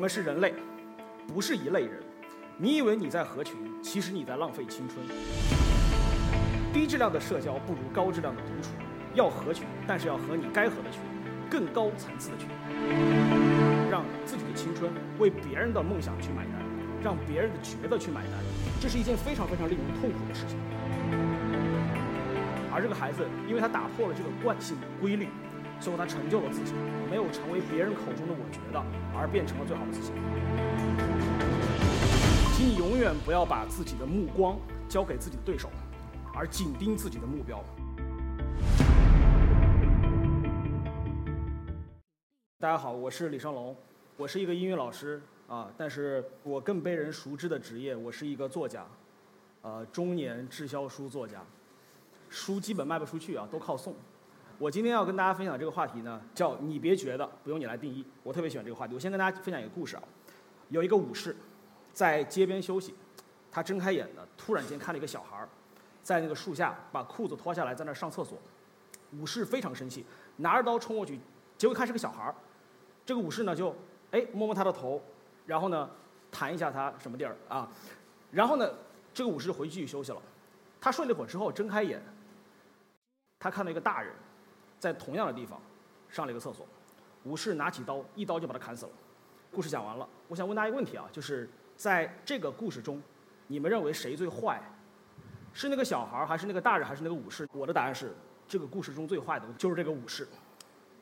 们是人类，不是一类人。你以为你在合群，其实你在浪费青春。低质量的社交不如高质量的独处。要合群，但是要和你该合的群，更高层次的群。让自己的青春为别人的梦想去买单，让别人的觉得去买单，这是一件非常非常令人痛苦的事情。而这个孩子，因为他打破了这个惯性的规律，最后他成就了自己，没有成为别人口中的我觉得，而变成了最好的自己。请你永远不要把自己的目光交给自己的对手，而紧盯自己的目标。大家好，我是李尚龙，我是一个音乐老师啊，但是我更被人熟知的职业，我是一个作家，呃，中年滞销书作家，书基本卖不出去啊，都靠送。我今天要跟大家分享这个话题呢，叫你别觉得，不用你来定义。我特别喜欢这个话题，我先跟大家分享一个故事啊，有一个武士在街边休息，他睁开眼呢，突然间看了一个小孩儿在那个树下把裤子脱下来在那儿上厕所，武士非常生气，拿着刀冲过去，结果看是个小孩儿。这个武士呢，就哎摸摸他的头，然后呢弹一下他什么地儿啊，然后呢这个武士回去休息了。他睡了一会儿之后睁开眼，他看到一个大人在同样的地方上了一个厕所。武士拿起刀一刀就把他砍死了。故事讲完了，我想问大家一个问题啊，就是在这个故事中，你们认为谁最坏？是那个小孩还是那个大人还是那个武士？我的答案是，这个故事中最坏的就是这个武士。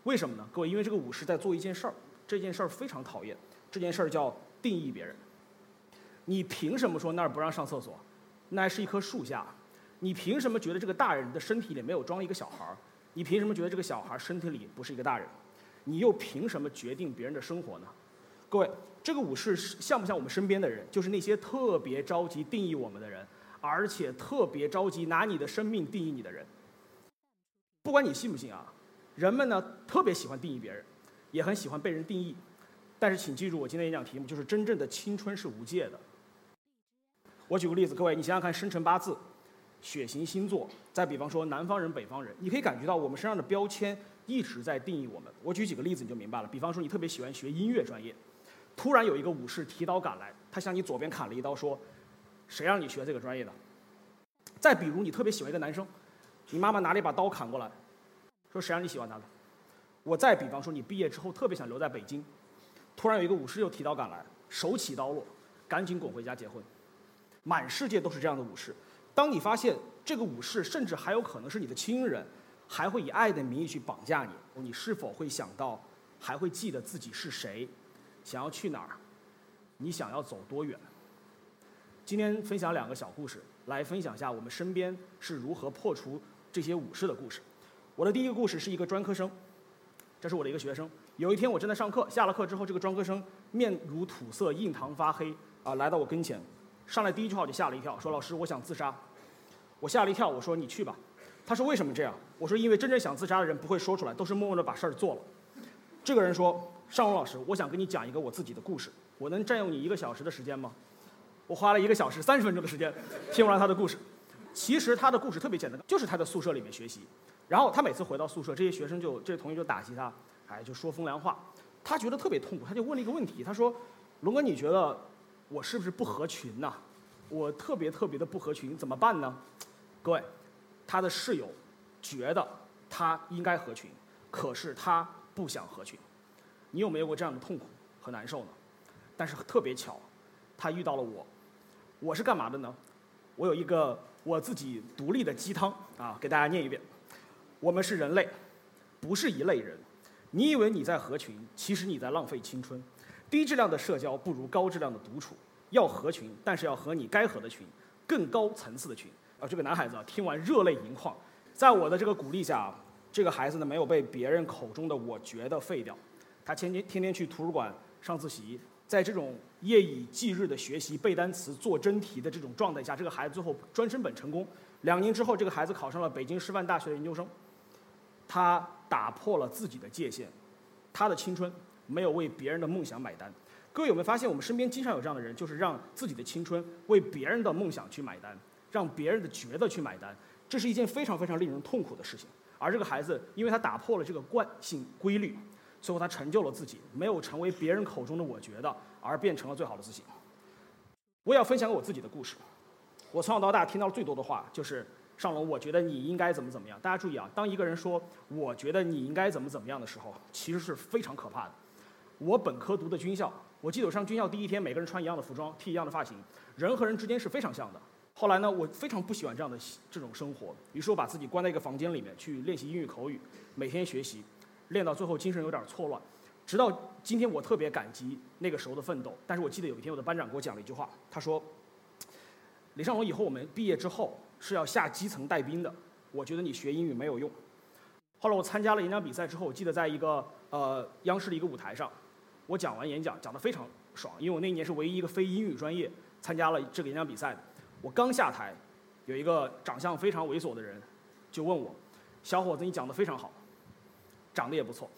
为什么呢？各位，因为这个武士在做一件事儿，这件事儿非常讨厌。这件事儿叫定义别人。你凭什么说那儿不让上厕所？那是一棵树下。你凭什么觉得这个大人的身体里没有装一个小孩儿？你凭什么觉得这个小孩身体里不是一个大人？你又凭什么决定别人的生活呢？各位，这个武士像不像我们身边的人？就是那些特别着急定义我们的人，而且特别着急拿你的生命定义你的人。不管你信不信啊。人们呢特别喜欢定义别人，也很喜欢被人定义，但是请记住我今天演讲题目就是真正的青春是无界的。我举个例子，各位你想想看，生辰八字、血型星座，再比方说南方人、北方人，你可以感觉到我们身上的标签一直在定义我们。我举几个例子你就明白了。比方说你特别喜欢学音乐专业，突然有一个武士提刀赶来，他向你左边砍了一刀，说：“谁让你学这个专业的？”再比如你特别喜欢一个男生，你妈妈拿了一把刀砍过来。说谁让你喜欢他的？我再比方说，你毕业之后特别想留在北京，突然有一个武士又提刀赶来，手起刀落，赶紧滚回家结婚。满世界都是这样的武士。当你发现这个武士甚至还有可能是你的亲人，还会以爱的名义去绑架你，你是否会想到，还会记得自己是谁，想要去哪儿，你想要走多远？今天分享两个小故事，来分享一下我们身边是如何破除这些武士的故事。我的第一个故事是一个专科生，这是我的一个学生。有一天我正在上课，下了课之后，这个专科生面如土色，印堂发黑，啊，来到我跟前，上来第一句话我就吓了一跳，说：“老师，我想自杀。”我吓了一跳，我说：“你去吧。”他说：“为什么这样？”我说：“因为真正想自杀的人不会说出来，都是默默的把事儿做了。”这个人说：“尚龙老师，我想跟你讲一个我自己的故事，我能占用你一个小时的时间吗？”我花了一个小时三十分钟的时间听完了他的故事。其实他的故事特别简单，就是他在宿舍里面学习。然后他每次回到宿舍，这些学生就这些同学就打击他，哎，就说风凉话，他觉得特别痛苦，他就问了一个问题，他说：“龙哥，你觉得我是不是不合群呐？我特别特别的不合群，怎么办呢？”各位，他的室友觉得他应该合群，可是他不想合群。你有没有过这样的痛苦和难受呢？但是特别巧，他遇到了我。我是干嘛的呢？我有一个我自己独立的鸡汤啊，给大家念一遍。我们是人类，不是一类人。你以为你在合群，其实你在浪费青春。低质量的社交不如高质量的独处。要合群，但是要和你该合的群，更高层次的群。啊，这个男孩子啊，听完热泪盈眶。在我的这个鼓励下，这个孩子呢，没有被别人口中的“我觉得”废掉。他天天天天去图书馆上自习，在这种夜以继日的学习、背单词、做真题的这种状态下，这个孩子最后专升本成功。两年之后，这个孩子考上了北京师范大学的研究生。他打破了自己的界限，他的青春没有为别人的梦想买单。各位有没有发现，我们身边经常有这样的人，就是让自己的青春为别人的梦想去买单，让别人的觉得去买单，这是一件非常非常令人痛苦的事情。而这个孩子，因为他打破了这个惯性规律，最后他成就了自己，没有成为别人口中的我觉得，而变成了最好的自己。我也要分享我自己的故事。我从小到大听到最多的话就是尚龙，我觉得你应该怎么怎么样。大家注意啊，当一个人说我觉得你应该怎么怎么样的时候，其实是非常可怕的。我本科读的军校，我记得我上军校第一天，每个人穿一样的服装，剃一样的发型，人和人之间是非常像的。后来呢，我非常不喜欢这样的这种生活，于是我把自己关在一个房间里面去练习英语口语，每天学习，练到最后精神有点错乱，直到今天我特别感激那个时候的奋斗。但是我记得有一天我的班长给我讲了一句话，他说：“李尚龙，以后我们毕业之后是要下基层带兵的，我觉得你学英语没有用。”后来我参加了演讲比赛之后，我记得在一个呃央视的一个舞台上，我讲完演讲讲得非常爽，因为我那一年是唯一一个非英语专业参加了这个演讲比赛的。我刚下台，有一个长相非常猥琐的人，就问我：“小伙子，你讲的非常好，长得也不错，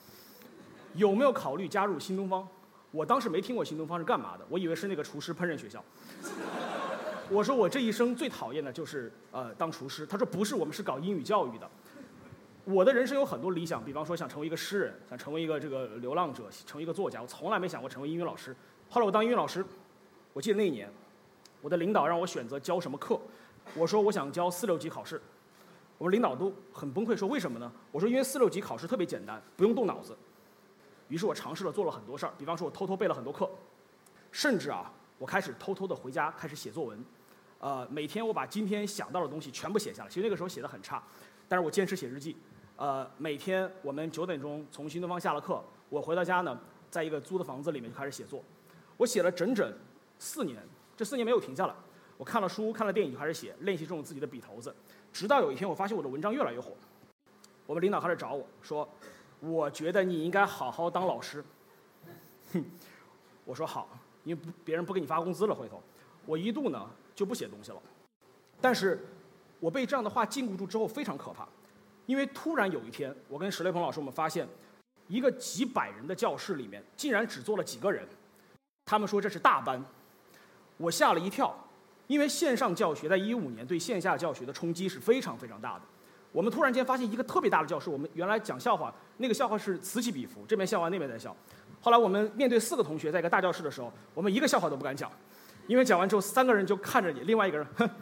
有没有考虑加入新东方？”我当时没听过新东方是干嘛的，我以为是那个厨师烹饪学校。我说我这一生最讨厌的就是呃当厨师。他说不是，我们是搞英语教育的。我的人生有很多理想，比方说想成为一个诗人，想成为一个这个流浪者，成为一个作家。我从来没想过成为英语老师。后来我当英语老师，我记得那一年。我的领导让我选择教什么课，我说我想教四六级考试，我们领导都很崩溃，说为什么呢？我说因为四六级考试特别简单，不用动脑子。于是我尝试了做了很多事儿，比方说我偷偷背了很多课，甚至啊，我开始偷偷的回家开始写作文，呃，每天我把今天想到的东西全部写下来。其实那个时候写的很差，但是我坚持写日记。呃，每天我们九点钟从新东方下了课，我回到家呢，在一个租的房子里面就开始写作，我写了整整四年。这四年没有停下来，我看了书，看了电影，就开始写，练习这种自己的笔头子。直到有一天，我发现我的文章越来越火，我们领导开始找我说：“我觉得你应该好好当老师。”哼，我说好，因为别人不给你发工资了。回头，我一度呢就不写东西了。但是，我被这样的话禁锢住之后非常可怕，因为突然有一天，我跟石雷鹏老师我们发现，一个几百人的教室里面竟然只坐了几个人，他们说这是大班。我吓了一跳，因为线上教学在一五年对线下教学的冲击是非常非常大的。我们突然间发现一个特别大的教室，我们原来讲笑话，那个笑话是此起彼伏，这边笑完那边在笑。后来我们面对四个同学在一个大教室的时候，我们一个笑话都不敢讲，因为讲完之后三个人就看着你，另外一个人哼。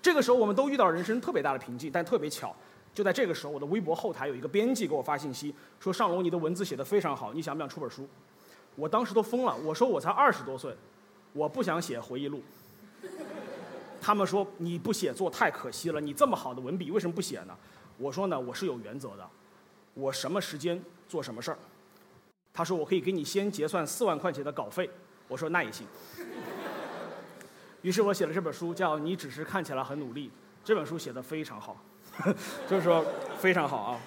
这个时候我们都遇到人生特别大的瓶颈，但特别巧，就在这个时候，我的微博后台有一个编辑给我发信息，说尚龙，你的文字写得非常好，你想不想出本书？我当时都疯了，我说我才二十多岁，我不想写回忆录。他们说你不写作太可惜了，你这么好的文笔为什么不写呢？我说呢，我是有原则的，我什么时间做什么事儿。他说我可以给你先结算四万块钱的稿费，我说那也行。于是我写了这本书，叫《你只是看起来很努力》。这本书写的非常好，就是说非常好啊。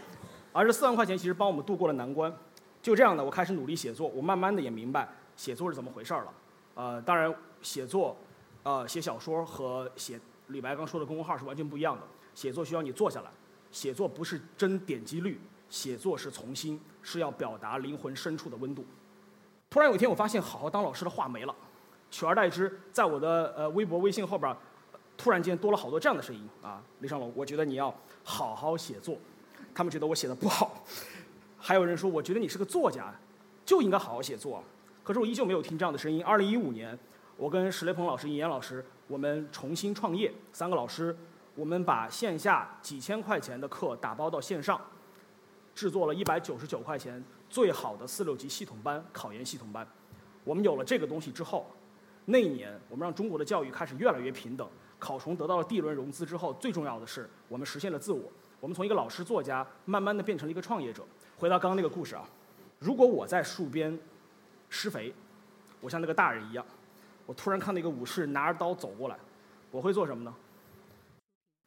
而这四万块钱其实帮我们度过了难关。就这样的，我开始努力写作。我慢慢的也明白写作是怎么回事了。呃，当然写作，呃，写小说和写李白刚说的公众号是完全不一样的。写作需要你坐下来，写作不是争点击率，写作是从心，是要表达灵魂深处的温度。突然有一天，我发现好好当老师的话没了，取而代之，在我的呃微博、微信后边，突然间多了好多这样的声音啊，李尚龙，我觉得你要好好写作。他们觉得我写的不好。还有人说，我觉得你是个作家，就应该好好写作。可是我依旧没有听这样的声音。二零一五年，我跟石雷鹏老师、尹岩老师，我们重新创业，三个老师，我们把线下几千块钱的课打包到线上，制作了一百九十九块钱最好的四六级系统班、考研系统班。我们有了这个东西之后，那一年我们让中国的教育开始越来越平等。考虫得到了 D 轮融资之后，最重要的是我们实现了自我。我们从一个老师、作家，慢慢的变成了一个创业者。回到刚刚那个故事啊，如果我在树边施肥，我像那个大人一样，我突然看到一个武士拿着刀走过来，我会做什么呢？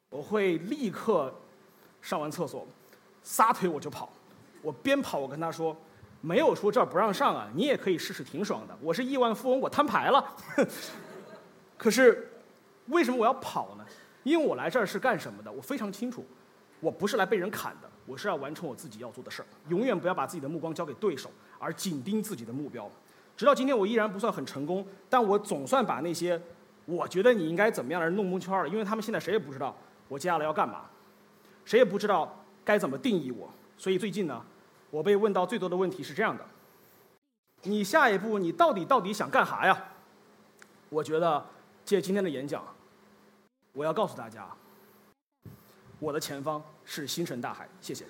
我会立刻上完厕所，撒腿我就跑。我边跑我跟他说，没有说这儿不让上啊，你也可以试试，挺爽的。我是亿万富翁，我摊牌了。可是为什么我要跑呢？因为我来这儿是干什么的？我非常清楚，我不是来被人砍的我是要完成我自己要做的事儿永远不要把自己的目光交给对手而紧盯自己的目标。直到今天我依然不算很成功但我总算把那些我觉得你应该怎么样的人弄蒙圈了因为他们现在谁也不知道我接下来要干嘛谁也不知道该怎么定义我。所以最近呢我被问到最多的问题是这样的。你下一步你到底到底想干啥呀？我觉得借今天的演讲我要告诉大家我的前方是星辰大海谢谢。